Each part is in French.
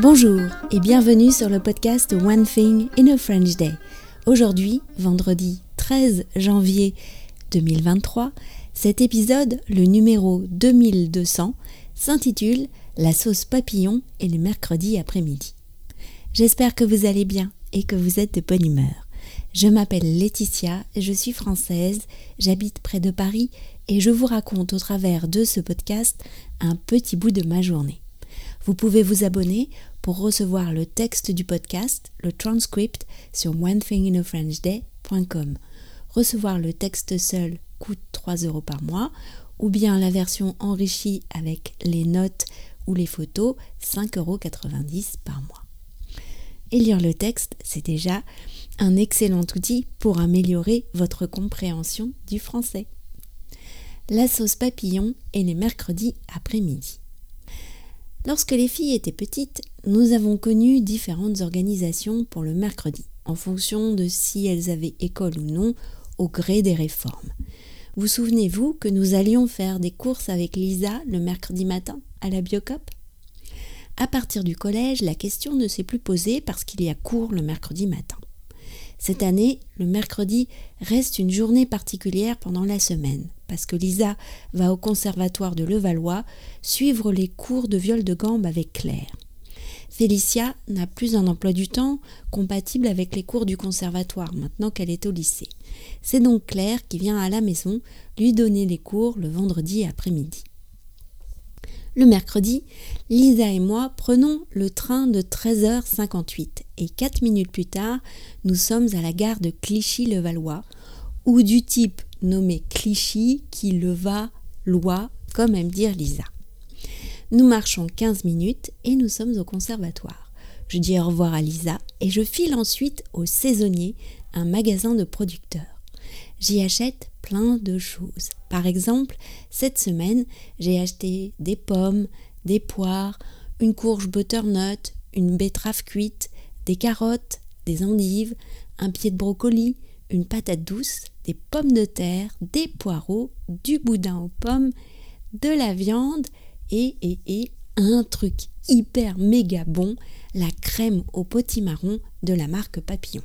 Bonjour et bienvenue sur le podcast One Thing in a French Day. Aujourd'hui, vendredi 13 janvier 2023, cet épisode, le numéro 2200, s'intitule La sauce papillon et le mercredi après-midi. J'espère que vous allez bien et que vous êtes de bonne humeur. Je m'appelle Laetitia, je suis française, j'habite près de Paris et je vous raconte au travers de ce podcast un petit bout de ma journée. Vous pouvez vous abonner pour recevoir le texte du podcast, le transcript sur onethinginafrenchday.com. Recevoir le texte seul coûte 3 euros par mois ou bien la version enrichie avec les notes ou les photos 5,90 euros par mois. Et lire le texte, c'est déjà un excellent outil pour améliorer votre compréhension du français. La sauce papillon et les mercredis après-midi. Lorsque les filles étaient petites, nous avons connu différentes organisations pour le mercredi, en fonction de si elles avaient école ou non, au gré des réformes. Vous souvenez-vous que nous allions faire des courses avec Lisa le mercredi matin à la Biocop? À partir du collège, la question ne s'est plus posée parce qu'il y a cours le mercredi matin. Cette année, le mercredi reste une journée particulière pendant la semaine, parce que Lisa va au conservatoire de Levallois suivre les cours de viol de gambe avec Claire. Félicia n'a plus un emploi du temps compatible avec les cours du conservatoire maintenant qu'elle est au lycée. C'est donc Claire qui vient à la maison lui donner les cours le vendredi après-midi. Le mercredi, Lisa et moi prenons le train de 13h58 et 4 minutes plus tard, nous sommes à la gare de Clichy-le-Valois, ou du type nommé Clichy qui le va loi, comme aime dire Lisa. Nous marchons 15 minutes et nous sommes au conservatoire. Je dis au revoir à Lisa et je file ensuite au Saisonnier, un magasin de producteurs. J'y achète plein de choses. Par exemple, cette semaine, j'ai acheté des pommes, des poires, une courge butternut, une betterave cuite, des carottes, des endives, un pied de brocoli, une patate douce, des pommes de terre, des poireaux, du boudin aux pommes, de la viande et, et, et un truc hyper méga bon, la crème au potimarron de la marque Papillon.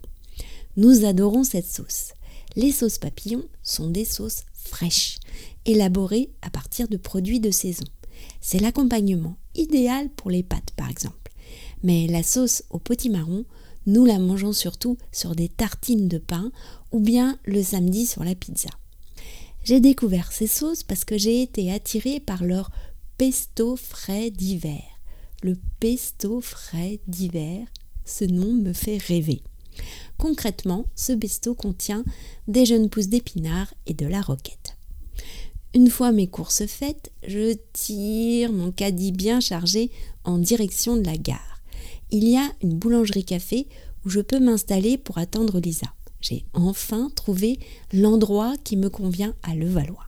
Nous adorons cette sauce. Les sauces papillons sont des sauces fraîches, élaborées à partir de produits de saison. C'est l'accompagnement idéal pour les pâtes par exemple. Mais la sauce au potimarron, nous la mangeons surtout sur des tartines de pain ou bien le samedi sur la pizza. J'ai découvert ces sauces parce que j'ai été attirée par leur pesto frais d'hiver. Le pesto frais d'hiver, ce nom me fait rêver. Concrètement, ce besto contient des jeunes pousses d'épinards et de la roquette. Une fois mes courses faites, je tire mon caddie bien chargé en direction de la gare. Il y a une boulangerie café où je peux m'installer pour attendre Lisa. J'ai enfin trouvé l'endroit qui me convient à Levallois.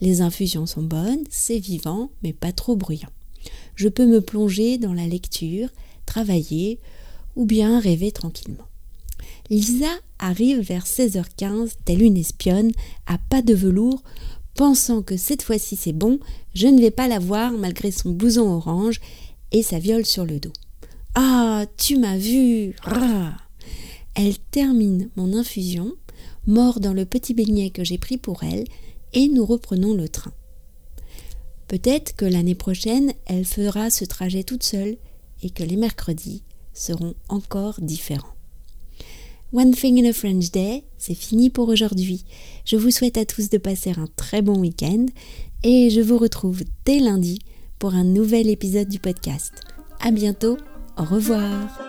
Les infusions sont bonnes, c'est vivant, mais pas trop bruyant. Je peux me plonger dans la lecture, travailler ou bien rêver tranquillement. Lisa arrive vers 16h15, telle une espionne, à pas de velours, pensant que cette fois-ci c'est bon, je ne vais pas la voir malgré son blouson orange et sa viole sur le dos. Ah, tu m'as vu Elle termine mon infusion, mord dans le petit beignet que j'ai pris pour elle, et nous reprenons le train. Peut-être que l'année prochaine, elle fera ce trajet toute seule et que les mercredis seront encore différents. One Thing in a French Day, c'est fini pour aujourd'hui. Je vous souhaite à tous de passer un très bon week-end et je vous retrouve dès lundi pour un nouvel épisode du podcast. À bientôt, au revoir.